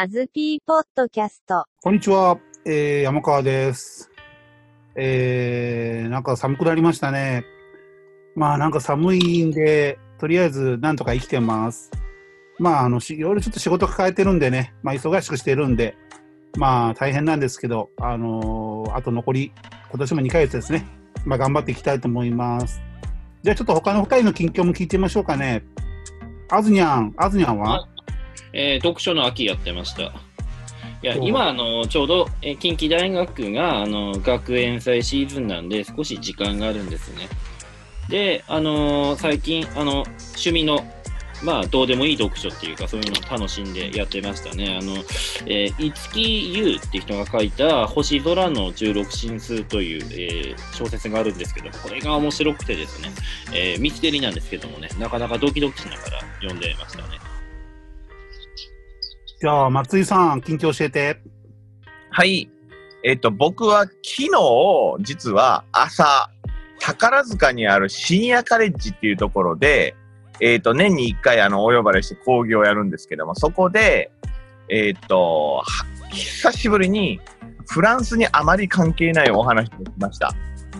アズピーポッドキャスト。こんにちは、えー、山川です。えー、なんか寒くなりましたね。まあなんか寒いんで、とりあえずなんとか生きてます。まああの、いろいろちょっと仕事抱えてるんでね、まあ忙しくしてるんで、まあ大変なんですけど、あのーあと残り、今年も2ヶ月ですね。まあ頑張っていきたいと思います。じゃあちょっと他の2人の近況も聞いてみましょうかね。あずにゃん、あずにゃんは？えー読書の秋やってました。いや今あの、ちょうど、えー近畿大学があの学園祭シーズンなんで、少し時間があるんですね。で、あのー最近あの、趣味の、まあ、どうでもいい読書っていうか、そういうのを楽しんでやってましたね。あの、えー、五木優って人が書いた、星空の十六進数という、えー小説があるんですけど、これが面白くてですね、えーミステリーなんですけどもね、なかなかドキドキしながら読んでましたね。じゃあ松井さん、近況教えて。はい。えっ、と、僕は昨日、実は朝、宝塚にある深夜カレッジっていうところで、えっ、と、年に1回、あの、お呼ばれして講義をやるんですけども、そこで、えっ、と、久しぶりに、フランスにあまり関係ないお話をしました。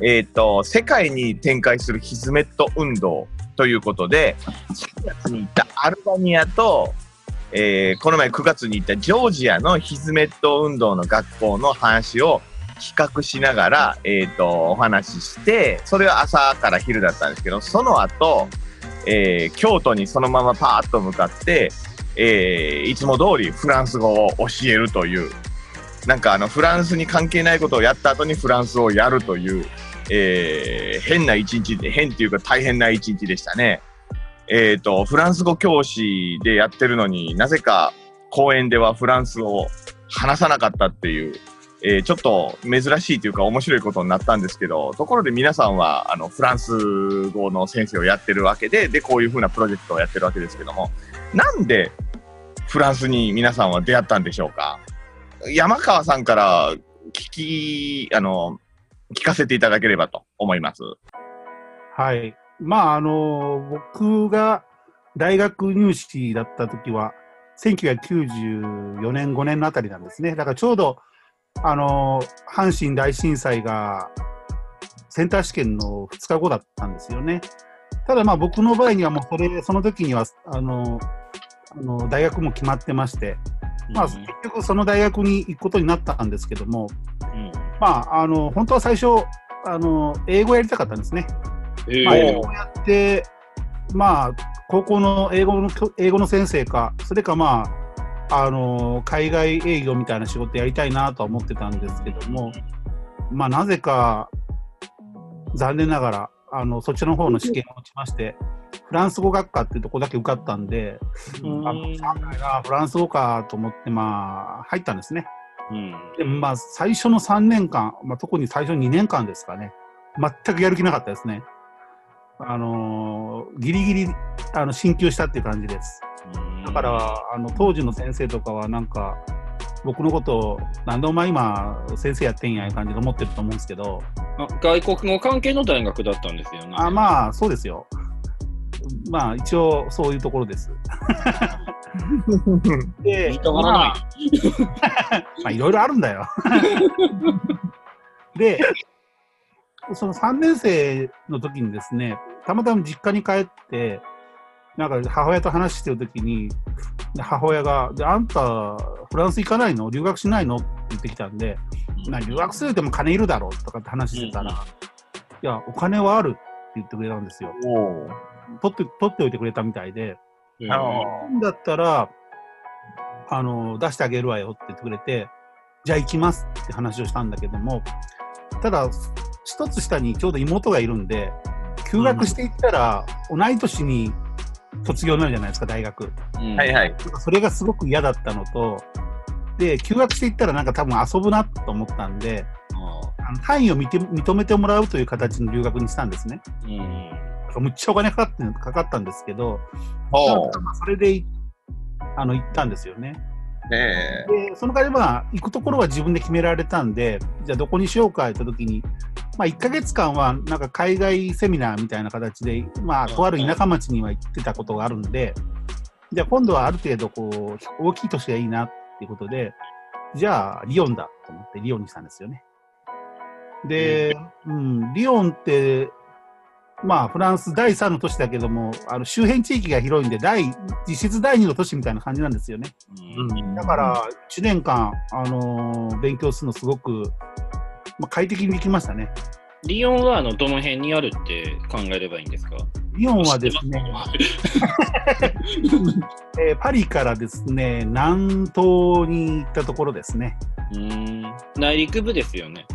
えっ、と、世界に展開するヒズメット運動ということで、3月に行ったアルバニアと、えーこの前9月に行ったジョージアのヒズメット運動の学校の話を企画しながら、えっ、と、お話しして、それは朝から昼だったんですけど、その後、えー京都にそのままパーッと向かって、えーいつも通りフランス語を教えるという、なんかあの、フランスに関係ないことをやった後にフランスをやるという、えー変な一日で、変っていうか大変な一日でしたね。えっ、と、フランス語教師でやってるのになぜか講演ではフランスを話さなかったっていう、えーちょっと珍しいというか面白いことになったんですけど、ところで皆さんはあのフランス語の先生をやってるわけで、で、こういうふうなプロジェクトをやってるわけですけども、なんでフランスに皆さんは出会ったんでしょうか？山川さんから聞き、あの、聞かせていただければと思います。はい。まあ、あの、僕が大学入試だった時は、1994年、5年のあたりなんですね。だからちょうど、あの、阪神大震災がセンター試験の2日後だったんですよね。ただまあ僕の場合にはもうそれ、その時には、あの、あの大学も決まってまして、まあうん結局その大学に行くことになったんですけども、うんまあ、あの、本当は最初、あの、英語やりたかったんですね。まあ、えー英語をやって、まあ、高校の英語の英語の先生か、それかまあ、あの海外営業みたいな仕事やりたいなとは思ってたんですけども、まあ、なぜか、残念ながら、あのそっちの方の試験を落ちまして、フランス語学科っていうところだけ受かったんで、うんああフランス語かと思って、まあ、入ったんですね。うんでもまあ、最初の3年間、まあ、特に最初2年間ですかね、全くやる気なかったですね。あのーギリギリあの進級したっていう感じです。だから、あの当時の先生とかは、なんか、僕のことを、なんでお前今、先生やってんやいう感じで思ってると思うんですけど、あ外国語関係の大学だったんですよね。あまあ、そうですよ。まあ、一応、そういうところです。で言いたがらない。まあ、いろいろあるんだよ。で、その3年生の時にですね、たまたま実家に帰って、なんか母親と話してる時に、で母親が、で、あんた、フランス行かないの？留学しないの？って言ってきたんで、な留学するでも金いるだろうとかって話してたら、うんいや、お金はあるって言ってくれたんですよ。取って、取っておいてくれたみたいで、うん。あのだったら、あの、出してあげるわよって言ってくれて、じゃあ行きますって話をしたんだけども、ただ、一つ下にちょうど妹がいるんで、休学していったら、同い年に卒業になるじゃないですか、大学。うんはいはい。それがすごく嫌だったのと、で、休学していったらなんか多分遊ぶなと思ったんで、あの単位を認て認めてもらうという形の留学にしたんですね。うんむっちゃお金かかってかかったんですけど、それでいあの行ったんですよね。ねで、その代わりまあ、行くところは自分で決められたんで、じゃあどこにしようかって言った時に、まあ1ヶ月間はなんか海外セミナーみたいな形で、まあとある田舎町には行ってたことがあるんで、じゃあ今度はある程度こう、大きい都市がいいなっていうことで、じゃあ、リヨンだと思ってリヨンにしたんですよね。で、うん、リヨンって、まあ、フランス第3の都市だけども、あの周辺地域が広いんで、第、実質第2の都市みたいな感じなんですよね。うんだから、1年間、あのー勉強するのすごく、まあ、快適にできましたね。リヨンはあのどの辺にあるって考えればいいんですか？リヨンはですね、えーパリからですね、南東に行ったところですね。うん内陸部ですよね。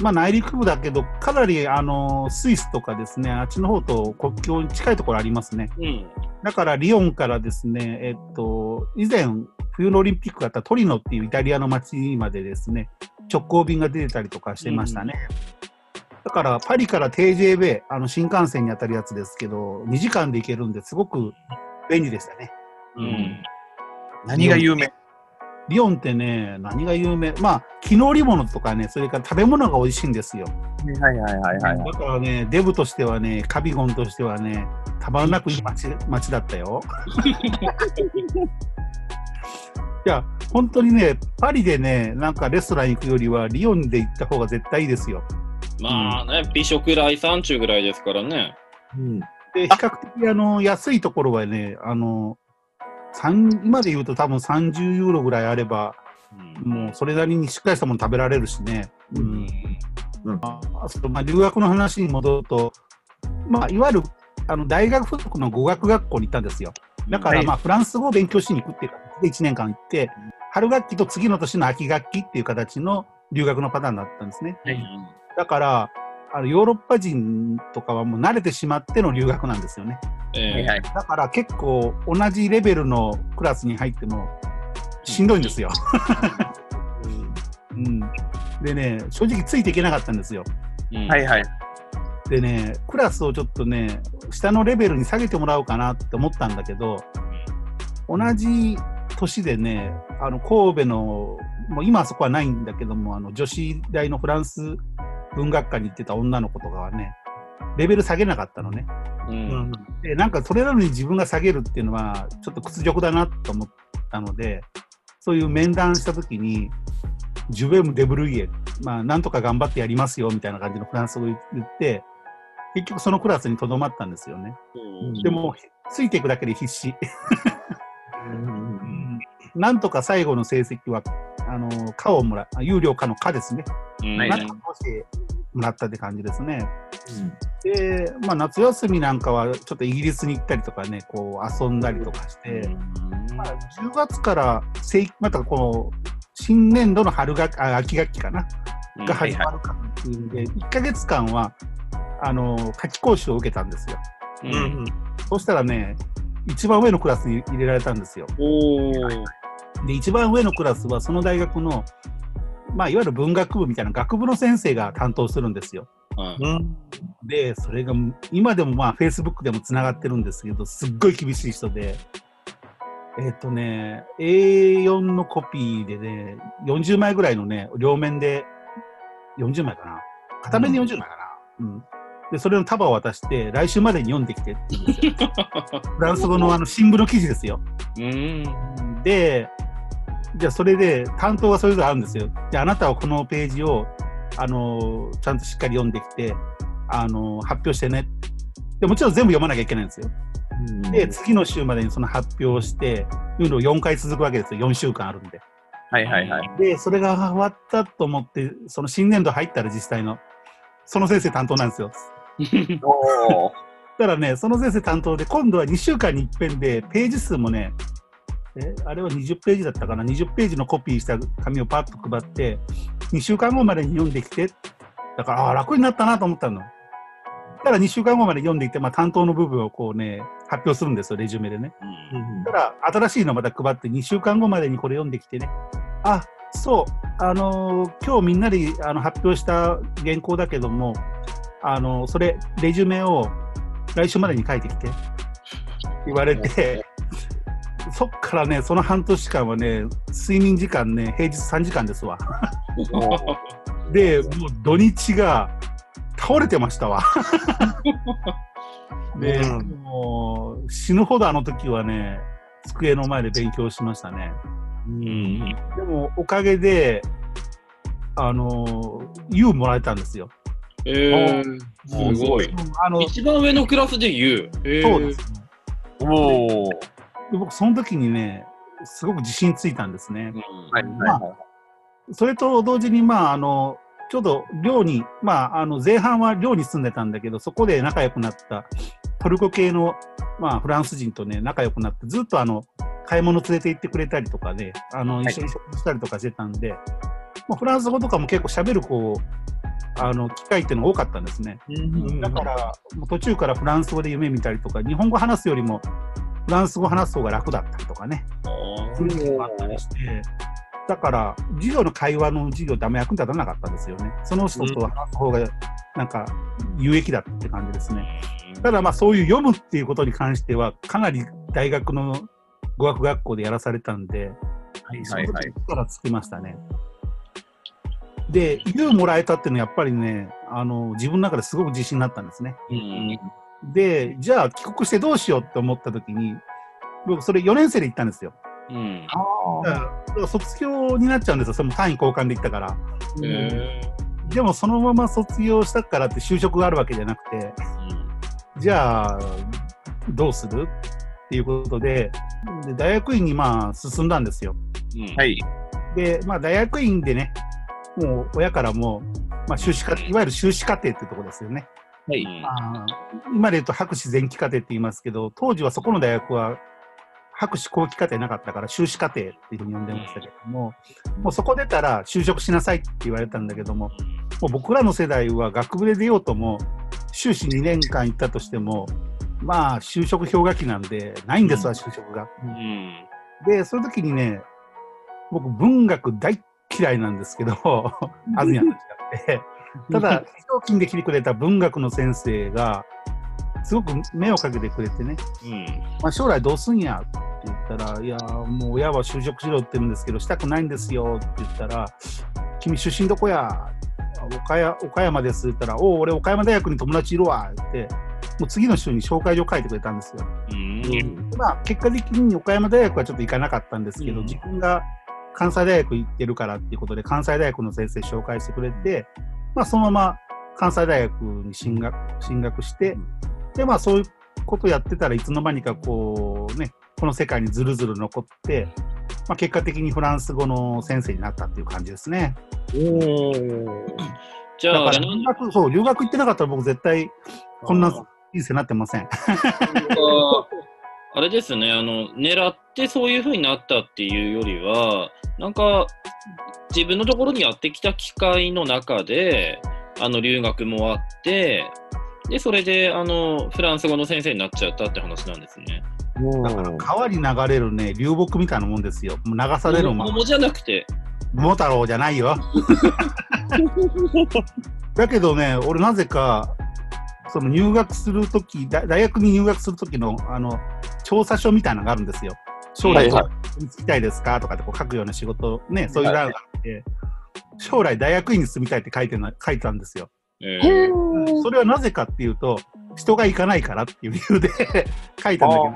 まあ内陸部だけど、かなりあのスイスとかですね、あっちの方と国境に近いところありますね。うん。だからリヨンからですね、えっと、以前、冬のオリンピックがあったトリノっていうイタリアの街までですね、直行便が出てたりとかしてましたね。だから、パリから TJB、あの新幹線に当たるやつですけど、2時間で行けるんですごく便利でしたね。うん。何が有名？リヨンってね、何が有名？まあ、木の織物とかね、それから食べ物が美味しいんですよ。はいはいはいはいはい。だからね、デブとしてはね、カビゴンとしてはね、たまらなくいい街街だったよ。いや、本当にね、パリでね、なんかレストラン行くよりは、リヨンで行った方が絶対いいですよ。まあね、美食来山中ぐらいですからね。うん。で、比較的あの安いところはね、あの、三今で言うと多分30ユーロぐらいあれば、もうそれなりにしっかりしたもの食べられるしね。うんあそうまあ、留学の話に戻ると、まあ、いわゆるあの大学附属の語学学校に行ったんですよ。だから、はいまあ、フランス語を勉強しに行くっていう形で1年間行って、春学期と次の年の秋学期っていう形の留学のパターンだったんですね。うんだから、あのヨーロッパ人とかはもう慣れてしまっての留学なんですよね。ええはいはい。だから結構同じレベルのクラスに入ってもしんどいんですよ。うん、でね、正直ついていけなかったんですよ。うんはいはい。でね、クラスをちょっとね、下のレベルに下げてもらおうかなって思ったんだけど、同じ年でね、あの神戸の、もう今はそこはないんだけども、あの女子大のフランス文学科に行ってた女の子とかはね、レベル下げなかったのね。うんで、なんかそれなのに自分が下げるっていうのは、ちょっと屈辱だなと思ったので、そういう面談したときに、ジュベム・デブルイエ、まあ、なんとか頑張ってやりますよみたいな感じのフランス語を言って、結局そのクラスにとどまったんですよね。でも、ついていくだけで必死。なんとか最後の成績は、あの、科をもらあ有料科の科ですね。うんはいなんとかしてもらったって感じですね。で、まあ、夏休みなんかはちょっとイギリスに行ったりとかね、こう遊んだりとかして、まあ、10月から正またこの新年度の春学あ秋学期かな、うんが始まるかっていうんで、1ヶ月間はあの夏期講習を受けたんですよ。ううんん。そしたらね、一番上のクラスに入れられたんですよ。で、一番上のクラスはその大学の、まあ、いわゆる文学部みたいな学部の先生が担当するんですよ。はいうん。で、それが今でもまあ Facebook でもつながってるんですけど、すっごい厳しい人で、えっ、とね、A4 のコピーでね、40枚ぐらいのね、両面で、40枚かな。片面で40枚かな。うん。で、それの束を渡して、来週までに読んできてって言うんですよ。フランス語のあの新聞の記事ですよ。うんで、じゃあそれで担当がそれぞれあるんですよ。で、あなたはこのページを、あのちゃんとしっかり読んできて、あの発表してね。でもちろん全部読まなきゃいけないんですよ。で、次の週までにその発表をして、いうのを4回続くわけですよ。4週間あるんで。はいはいはい。で、それが終わったと思って、その新年度入ったら実際の、その先生担当なんですよ。おー。だからね、その先生担当で、今度は2週間に一遍で、ページ数もね、えあれは20ページだったかな、20ページのコピーした紙をパッと配って、2週間後までに読んできて、だから、ああ、楽になったなと思ったの。だから2週間後まで読んでいって、まあ、担当の部分をこうね、発表するんですよ、レジュメでね。だから、新しいのまた配って、2週間後までにこれ読んできてね。あ、そう、あのー今日みんなであの発表した原稿だけども、あのーそれ、レジュメを来週までに書いてきて、言われて、そっからね、その半年間はね、睡眠時間ね、平日3時間ですわ。で、もう土日が倒れてましたわ。で、うんもう死ぬほどあの時はね、机の前で勉強しましたね。うん。でも、おかげで、あの、U もらえたんですよ。えー、すごい。あの、一番上のクラスで言う。えー、そうですね。おお。で僕、その時にね、すごく自信ついたんですね。うんはいはいはい。それと同時に、まあ、あの、ちょうど寮に、まあ、あの、前半は寮に住んでたんだけど、そこで仲良くなったトルコ系の、まあ、フランス人とね、仲良くなって、ずっとあの、買い物連れて行ってくれたりとかで、あの、はい一緒に食事したりとかしてたんで、まあ、フランス語とかも結構喋る、こう、あの、機会っていうのが多かったんですね。だから、もう途中からフランス語で夢見たりとか、日本語話すよりも、フランス語話す方が楽だったりとかね。あそういうのがあったりして、だから、授業の会話の授業ってあんま役に立たなかったんですよね。その人と話す方が、なんか、有益だって感じですね。ーただ、まあ、そういう読むっていうことに関しては、かなり大学の語学学校でやらされたんで、はいはい時からつきましたね。で、U もらえたっていうのはやっぱりね、あの、自分の中ですごく自信になったんですね。うんで、じゃあ帰国してどうしようって思った時に、僕それ4年生で行ったんですよ。うん。だからだから卒業になっちゃうんですよ、その単位交換で行ったから。えでもそのまま卒業したからって就職があるわけじゃなくて、じゃあどうするっていうことで、で大学院にまあ進んだんですよ。ーうんはい。で、まあ大学院でね、もう親からも、まあ修士課いわゆる修士課程ってとこですよね。はい。うんあー今で言うと博士前期課程って言いますけど、当時はそこの大学は博士後期課程なかったから修士課程っていうふうに呼んでましたけども、もうそこ出たら就職しなさいって言われたんだけども、もう僕らの世代は学部で出ようとも、修士2年間行ったとしても、まあ就職氷河期なんで、ないんですわ、就職が。うん。で、そういう時にね、僕文学大嫌いなんですけど、あずにゃんと違って。ただ、非常勤で来てくれた文学の先生が、すごく目をかけてくれてね、うん。まあ、将来どうすんやって言ったら、いや、もう親は就職しろって言うんですけど、したくないんですよって言ったら、君出身どこや?岡山岡山ですって言ったら、おお、俺岡山大学に友達いるわってもう次の週に紹介状書いてくれたんですよ。うん。でまあ、結果的に岡山大学はちょっと行かなかったんですけど、うん自分が関西大学行ってるからっていうことで、関西大学の先生紹介してくれて、まあ、そのまま関西大学に進学進学して、で、まあ、そういうことやってたらいつの間にかこうね、この世界にずるずる残って、まあ、結果的にフランス語の先生になったっていう感じですね。じゃあ、留学、そう、留学行ってなかったら僕絶対こんな人生になってません。あれですね、あの、狙ってそういう風になったっていうよりは、なんか、自分のところにやってきた機会の中で、あの、留学もあって、で、それで、あの、フランス語の先生になっちゃったって話なんですね。だから川に流れるね、流木みたいなもんですよ。もう流されるまま。桃じゃなくて、桃太郎じゃないよ。だけどね、俺なぜか、その入学するとき、大大学に入学するときの、あの、調査書みたいなのがあるんですよ。将来はいきたいですかとかってこう書くような仕事、ね、そういう欄があって、将来大学院に住みたいって書いてな書いてたんですよ。えー。それはなぜかっていうと、人が行かないからっていう理由で 書いたんだけど、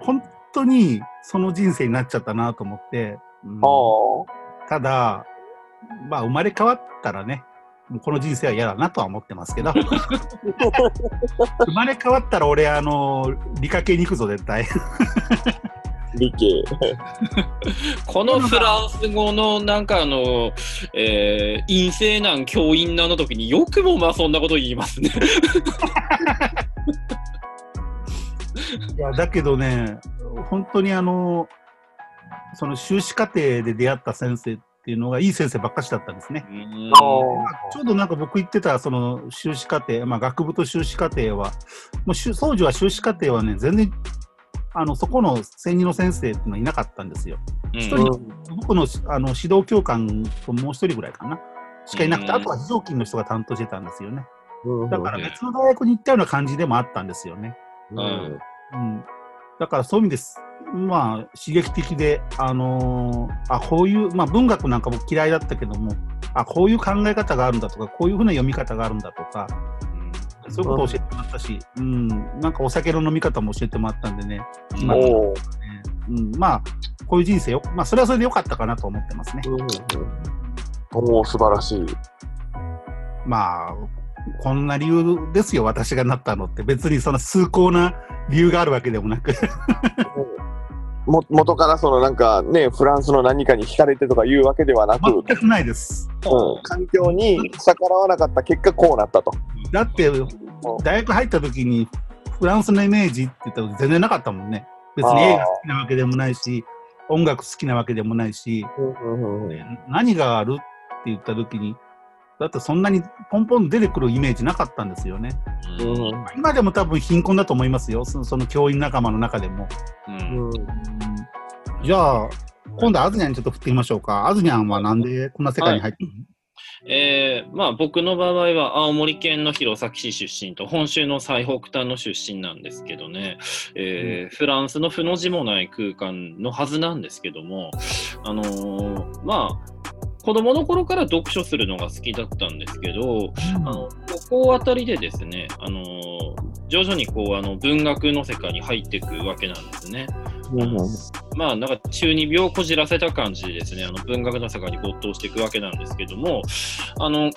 本当にその人生になっちゃったなと思って、うん。ただ、まあ、生まれ変わったらね、もうこの人生は嫌だなとは思ってますけど、生まれ変わったら俺、あの、理科系に行くぞ、絶対。理系。このフランス語のなんかあの、えー、陰性なん教員なの時によくもまあそんなこと言いますね。いや、だけどね、本当にあの、その修士課程で出会った先生っていうのがいい先生ばっかしだったんですね。うんちょうどなんか僕言ってたその修士課程、まあ、学部と修士課程は、もう修当時は修士課程はね、全然あのそこの専任の先生っていうのはいなかったんですよ。うん一人僕のあの指導教官ともう一人ぐらいかな、しかいなくて、うんあとは非常勤の人が担当してたんですよね。うんだから別の大学に行ったような感じでもあったんですよね。うんうん、だからそういう意味です。まあ、刺激的で、あのーあ、こういう、まあ文学なんか僕嫌いだったけども、あ、こういう考え方があるんだとか、こういうふうな読み方があるんだとか、そういうことを教えてもらったし、うん、なんかお酒の飲み方も教えてもらったんでね、今おーうん、まあ、こういう人生よ、まあ、それはそれで良かったかなと思ってますね。うんうんおお、素晴らしい。まあ、こんな理由ですよ、私がなったのって。別にその崇高な理由があるわけでもなく。も元からそのなんかね、フランスの何かに惹かれてとかいうわけではなく、うん、全くないです。環境に逆らわなかった結果こうなったと。だって、大学入った時に、フランスのイメージって言ったら全然なかったもんね。別に映画好きなわけでもないし、音楽好きなわけでもないし、何があるって言った時に、だってそんなにポンポン出てくるイメージなかったんですよね。うん。今でも多分貧困だと思いますよ、その教員仲間の中でも。うん。じゃあ、今度、アズニャンにちょっと振ってみましょうか。アズニャンはなんでこんな世界に入ったの、えーまあ、僕の場合は青森県の弘前市出身と本州の最北端の出身なんですけどね、えーフランスの負の字もない空間のはずなんですけども、あのーまあ子供の頃から読書するのが好きだったんですけど、あのここあたりでですね、あのー徐々にこうあの文学の世界に入っていくわけなんですね。まあなんか中二病をこじらせた感じでですね、あの文学の世界に没頭していくわけなんですけども、あの、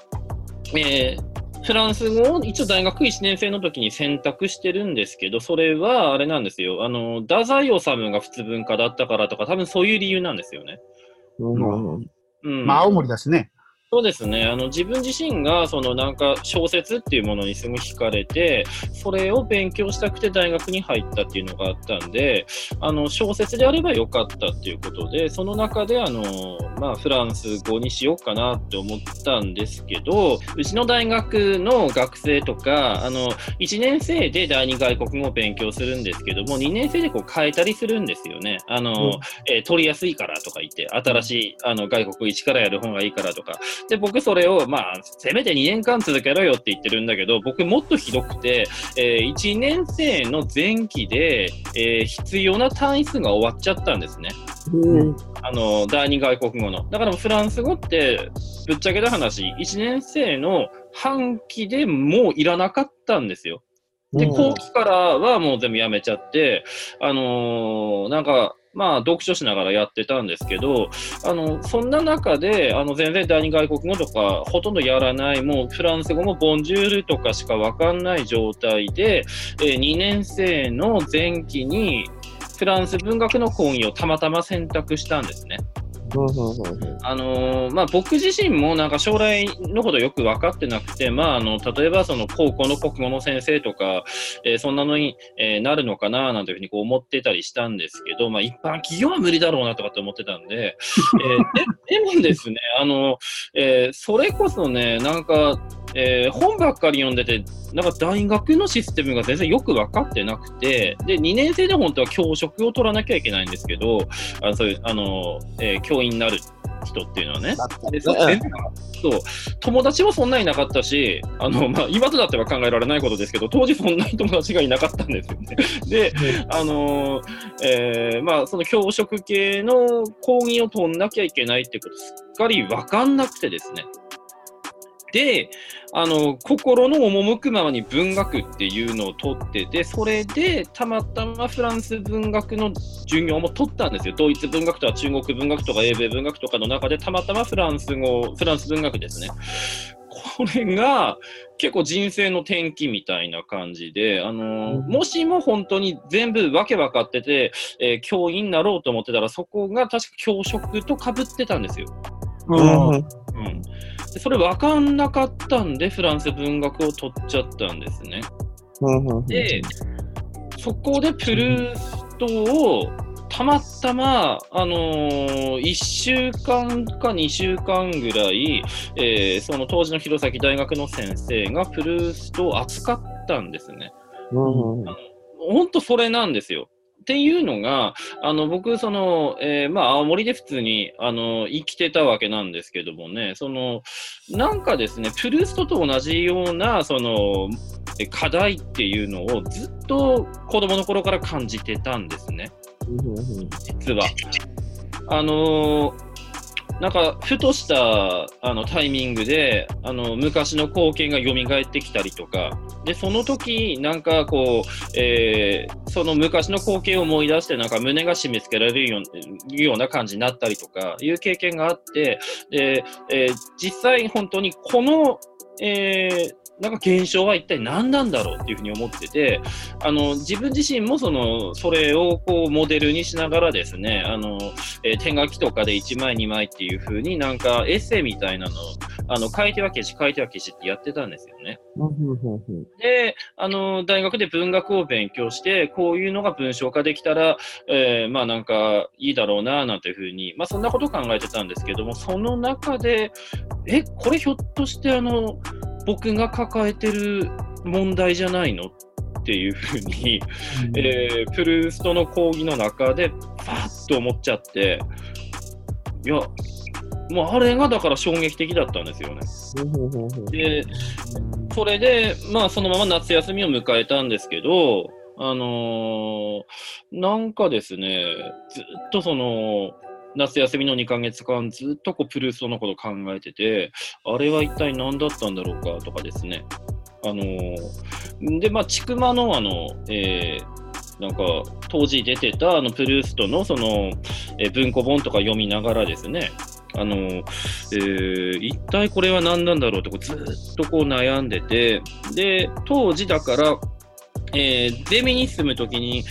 えーフランス語を一応大学1年生の時に選択してるんですけど、それはあれなんですよ。あの、太宰治が普通文化だったからとか、多分そういう理由なんですよね。うん。まあ、青森だしね。そうですね。あの、自分自身が、そのなんか小説っていうものにすごい惹かれて、それを勉強したくて大学に入ったっていうのがあったんで、あの、小説であればよかったっていうことで、その中で、あの、まあ、フランス語にしようかなって思ったんですけど、うちの大学の学生とか、あの、1年生で第二外国語を勉強するんですけども、2年生でこう変えたりするんですよね。あの、うんえー取りやすいからとか言って、新しいあの外国語一からやる方がいいからとか、で、僕それを、まあ、せめて2年間続けろよって言ってるんだけど、僕もっとひどくて、えー1年生の前期で、えー必要な単位数が終わっちゃったんですね。あの、第二外国語の。だからフランス語って、ぶっちゃけた話、1年生の半期でもういらなかったんですよ。で、後期からはもう全部やめちゃって、あのーなんか、まあ、読書しながらやってたんですけど、あの、そんな中で、あの、全然第二外国語とか、ほとんどやらない、もうフランス語もボンジュールとかしかわかんない状態で、えー2年生の前期に、フランス文学の講義をたまたま選択したんですね。あのーまあ、僕自身もなんか将来のことよく分かってなくて、まあ、あの例えばその高校の国語の先生とか、えーそんなのに、えーなるのかななんていうふうにこう思ってたりしたんですけど、まあ、一般企業は無理だろうなとかって思ってたんで、えででもですね、あのえそれこそね、なんか、え本ばっかり読んでて、なんか大学のシステムが全然よく分かってなくて、で、2年生で本当は教職を取らなきゃいけないんですけど、あそういう、あの、えー教員になる人っていうのはね。でそう友達もそんなにいなかったし、あのまあ、今となっては考えられないことですけど、当時そんなに友達がいなかったんですよね。で、あのえーまあ、その教職系の講義を取んなきゃいけないってこと、すっかり分かんなくてですね。で、あの、心の赴くままに文学っていうのを取ってて、それでたまたまフランス文学の授業も取ったんですよ。ドイツ文学とか中国文学とか英米文学とかの中でたまたまフランス語、フランス文学ですね。これが結構人生の転機みたいな感じで、あのもしも本当に全部わけ分かってて、えー教員になろうと思ってたら、そこが確か教職と被ってたんですよ。うんうん、でそれ分かんなかったんで、フランス文学を取っちゃったんですね。で、そこでプルーストをたまたま、あのー、1週間か2週間ぐらい、えーその当時の弘前大学の先生がプルーストを扱ったんですね。本当それなんですよ。っていうのが、あの、僕、その、えーまあ、青森で普通に、あの、生きてたわけなんですけどもね、その、なんかですね、プルーストと同じような、その、え課題っていうのをずっと子供の頃から感じてたんですね。実は。あのーなんか、ふとしたあのタイミングで、あの昔の光景が蘇ってきたりとか、で、その時なんかこう、えーその昔の光景を思い出して、なんか胸が締め付けられるような感じになったりとかいう経験があって、で、えー実際本当にこの、えーなんか現象は一体何なんだろうっていうふうに思ってて、あの自分自身もそのそれをこうモデルにしながらですね、あのえー手書きとかで1枚2枚っていうふうになんかエッセイみたいなのをあの書いては消し書いては消しってやってたんですよね。で、あの大学で文学を勉強して、こういうのが文章化できたら、えーまあなんかいいだろうななんていうふうに、まあそんなことを考えてたんですけども、その中で、え、これひょっとしてあの僕が抱えてる問題じゃないのっていうふうに、えープルーストの講義の中で、パッと思っちゃって、いや、もうあれがだから衝撃的だったんですよね。で、それで、まあ、そのまま夏休みを迎えたんですけど、あのーなんかですね、ずっとその、夏休みの2ヶ月間、ずっとこうプルーストのことを考えてて、あれは一体何だったんだろうかとかですね。あのーで、まあ、ちくまの、あの、えーなんか、当時出てた、あの、プルーストの、その、え文庫本とか読みながらですね、あの、えー一体これは何なんだろうってこうずっとこう悩んでて、で、当時だから、えーゼミに住むときに、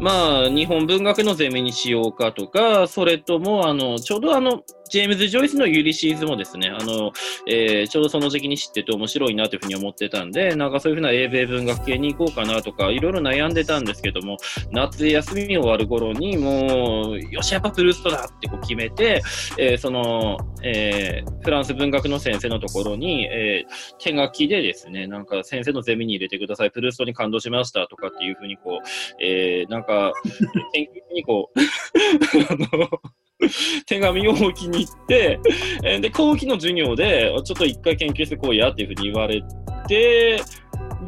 まあ、日本文学のゼミにしようかとか、それとも、あの、ちょうどあの、ジェームズ・ジョイスのユリシーズもですね、あの、えーちょうどその時期に知ってて面白いなというふうに思ってたんで、なんかそういうふうな英米文学系に行こうかなとか、いろいろ悩んでたんですけども、夏休み終わる頃に、もう、よし、やっぱプルーストだってこう決めて、えーその、えーフランス文学の先生のところに、えー手書きでですね、なんか先生のゼミに入れてください、プルーストに感動しましたとかっていうふうにこう、えーなんか、研究にこう、あの、手紙を置きに行って、で、後期の授業で、ちょっと一回研究してこうやっていうふうに言われて、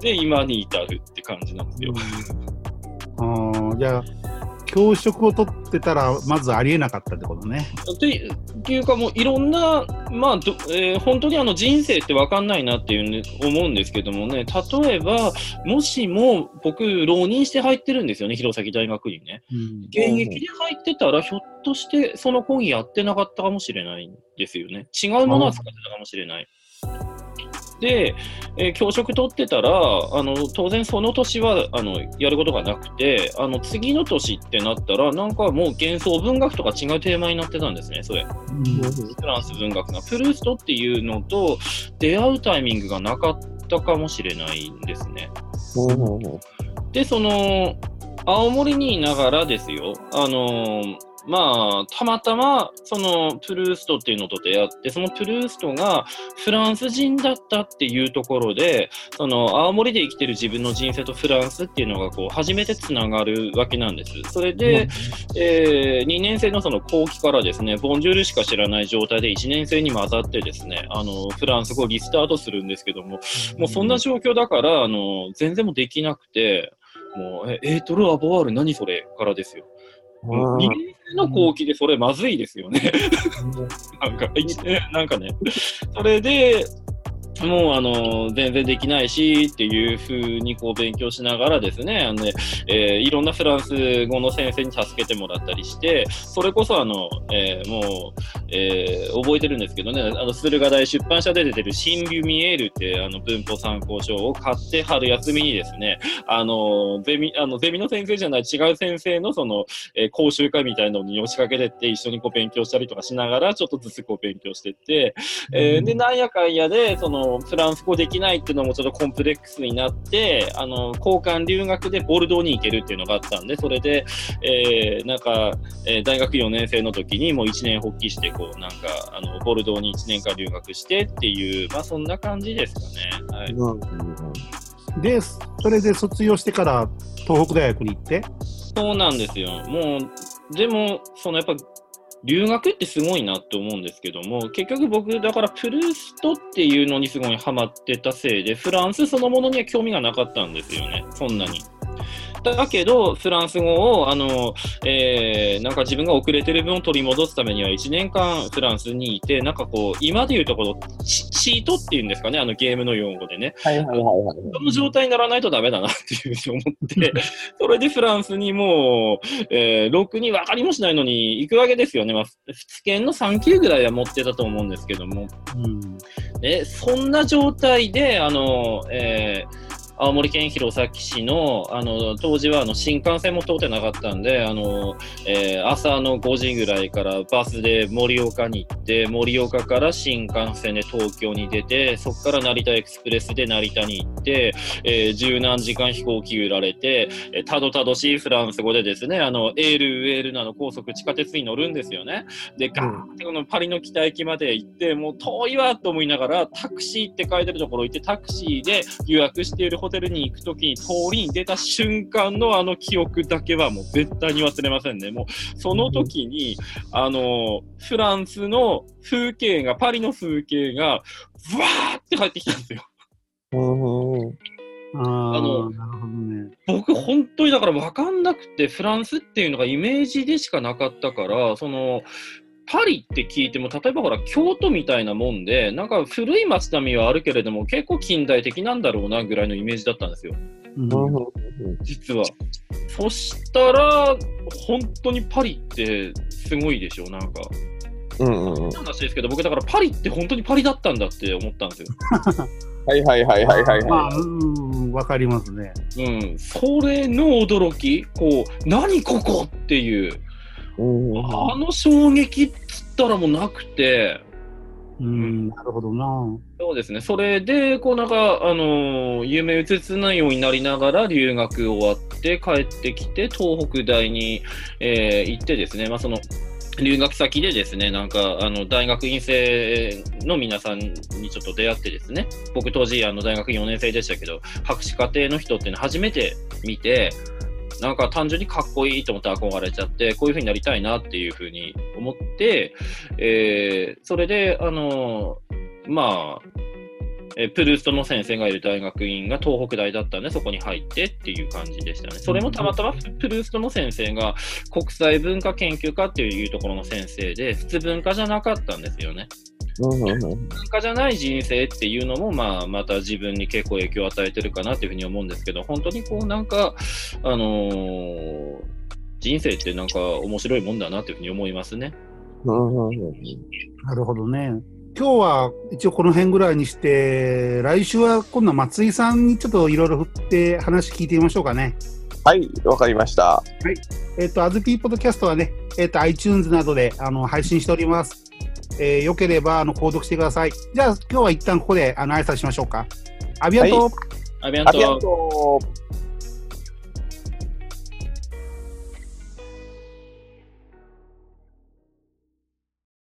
で、今に至るって感じなんですよ。ああじゃあ、教職を取ってたら、まずありえなかったってことね。っていうかもういろんな、まあどえー本当にあの人生って分かんないなっていう、ね、思うんですけどもね、例えば、もしも僕、浪人して入ってるんですよね、弘前大学にね。うん現役で入ってたら、ひょっとしてその講義やってなかったかもしれないんですよね。違うものは使ってたかもしれない。で、えー教職取ってたら、あの当然その年はあのやることがなくて、あの次の年ってなったら、なんかもう幻想文学とか違うテーマになってたんですね、それ。フランス文学が。プルーストっていうのと出会うタイミングがなかったかもしれないんですね。で、その、青森にいながらですよ、あのーまあ、たまたま、その、プルーストっていうのと出会って、そのプルーストがフランス人だったっていうところで、その、青森で生きてる自分の人生とフランスっていうのが、こう、初めてつながるわけなんです。それで、え2年生のその後期からですね、ボンジュールしか知らない状態で1年生に混ざってですね、あの、フランス語をリスタートするんですけども、もうそんな状況だから、あの、全然もうできなくて、もう、え、エートル・アボワール何それ？からですよ。2年生の後期でそれまずいですよね。なんか、なんかね。それで、もうあの全然できないしっていうふうにこう勉強しながらですね、あのねえーいろんなフランス語の先生に助けてもらったりして、それこそあの、えーもう、えー覚えてるんですけどね、あの駿河台出版社で出てる新リュミエールってあの文法参考書を買って春休みにですね、あのゼミあのゼミの先生じゃない違う先生のその、えー講習会みたいなのに押しかけてって一緒にこう勉強したりとかしながらちょっとずつこう勉強してって、えーで、なんやかんやで、その、フランス語できないっていうのもちょっとコンプレックスになって、あの、交換留学でボルドーに行けるっていうのがあったんで、それで、えーなんか、えー大学4年生の時にもう1年発起して、こう、なんか、あの、ボルドーに1年間留学してっていう、まあ、そんな感じですかね。はい。で、それで卒業してから東北大学に行って、そうなんですよ。もう、でも、そのやっぱ、留学ってすごいなって思うんですけども、結局僕、だからプルーストっていうのにすごいハマってたせいで、フランスそのものには興味がなかったんですよね、そんなに。だけど、フランス語を、あの、えー、なんか自分が遅れてる分を取り戻すためには1年間フランスにいて、なんかこう、今でいうところ、チチートっていうんですかね、あのゲームの用語でね。はいはいはいはい。その状態にならないとダメだなっていうふうに思って、それでフランスにもう、えー、ろくに分かりもしないのに行くわけですよね。まあ、仏研の3級ぐらいは持ってたと思うんですけども。うん。で、そんな状態で、あの、えー青森県弘前市の、あの、当時はあの新幹線も通ってなかったんで、あの、えー朝の5時ぐらいからバスで盛岡に行って、盛岡から新幹線で東京に出て、そこから成田エクスプレスで成田に行って、えー十何時間飛行機揺られて、えーたどたどしいフランス語でですね、あの、エール、ウェールなの高速地下鉄に乗るんですよね。で、ガーンってこのパリの北駅まで行って、もう遠いわと思いながら、タクシーって書いてるところ行って、タクシーで予約しているホテルに行くときに、通りに出た瞬間のあの記憶だけはもう絶対に忘れませんね。もう、その時に、あの、フランスの風景が、パリの風景が、わーって帰ってきたんですよ。あのなるほどね。僕、本当にだから分かんなくて、フランスっていうのがイメージでしかなかったから、その、パリって聞いても、例えばほら、京都みたいなもんで、なんか古い街並みはあるけれども、結構近代的なんだろうなぐらいのイメージだったんですよ、うんうんうん実は。そしたら、本当にパリってすごいでしょ、なんか。うんうんうん。話ですけど、僕だからパリって本当にパリだったんだって思ったんですよ。はいはいはいはいはいまあ、はうん、わかりますね。うん。それの驚き、こう、何ここっていう。あの衝撃っつったらもうなくて、うん、なるほどな。そうですね、それで、こうなんか、あのー夢うつつないようになりながら留学終わって帰ってきて、東北大に、えー行ってですね、まあその、留学先でですね、なんか、あの、大学院生の皆さんにちょっと出会ってですね、僕当時、あの、大学4年生でしたけど、博士課程の人っていうの初めて見て、なんか単純にかっこいいと思って憧れちゃって、こういう風になりたいなっていう風に思って、えーそれで、あのまあ、えープルーストの先生がいる大学院が東北大だったんで、そこに入ってっていう感じでしたね。それもたまたまプルーストの先生が国際文化研究科っていうところの先生で、普通文化じゃなかったんですよね。うんうんうん。文化じゃない人生っていうのも、まあ、また自分に結構影響を与えてるかなっていうふうに思うんですけど、本当にこうなんか、あのー人生ってなんか面白いもんだなっていうふうに思いますね。うんうんうん。なるほどね。今日は一応この辺ぐらいにして、来週は今度は松井さんにちょっといろいろ振って話聞いてみましょうかね。はい、わかりました。えっ、と、アズピーポッドキャストはね、えっ、と、iTunes などであの配信しております。えー、よければあの購読してください。じゃあ今日は一旦ここであの挨拶しましょうか。アビアント、アビアントありがとう。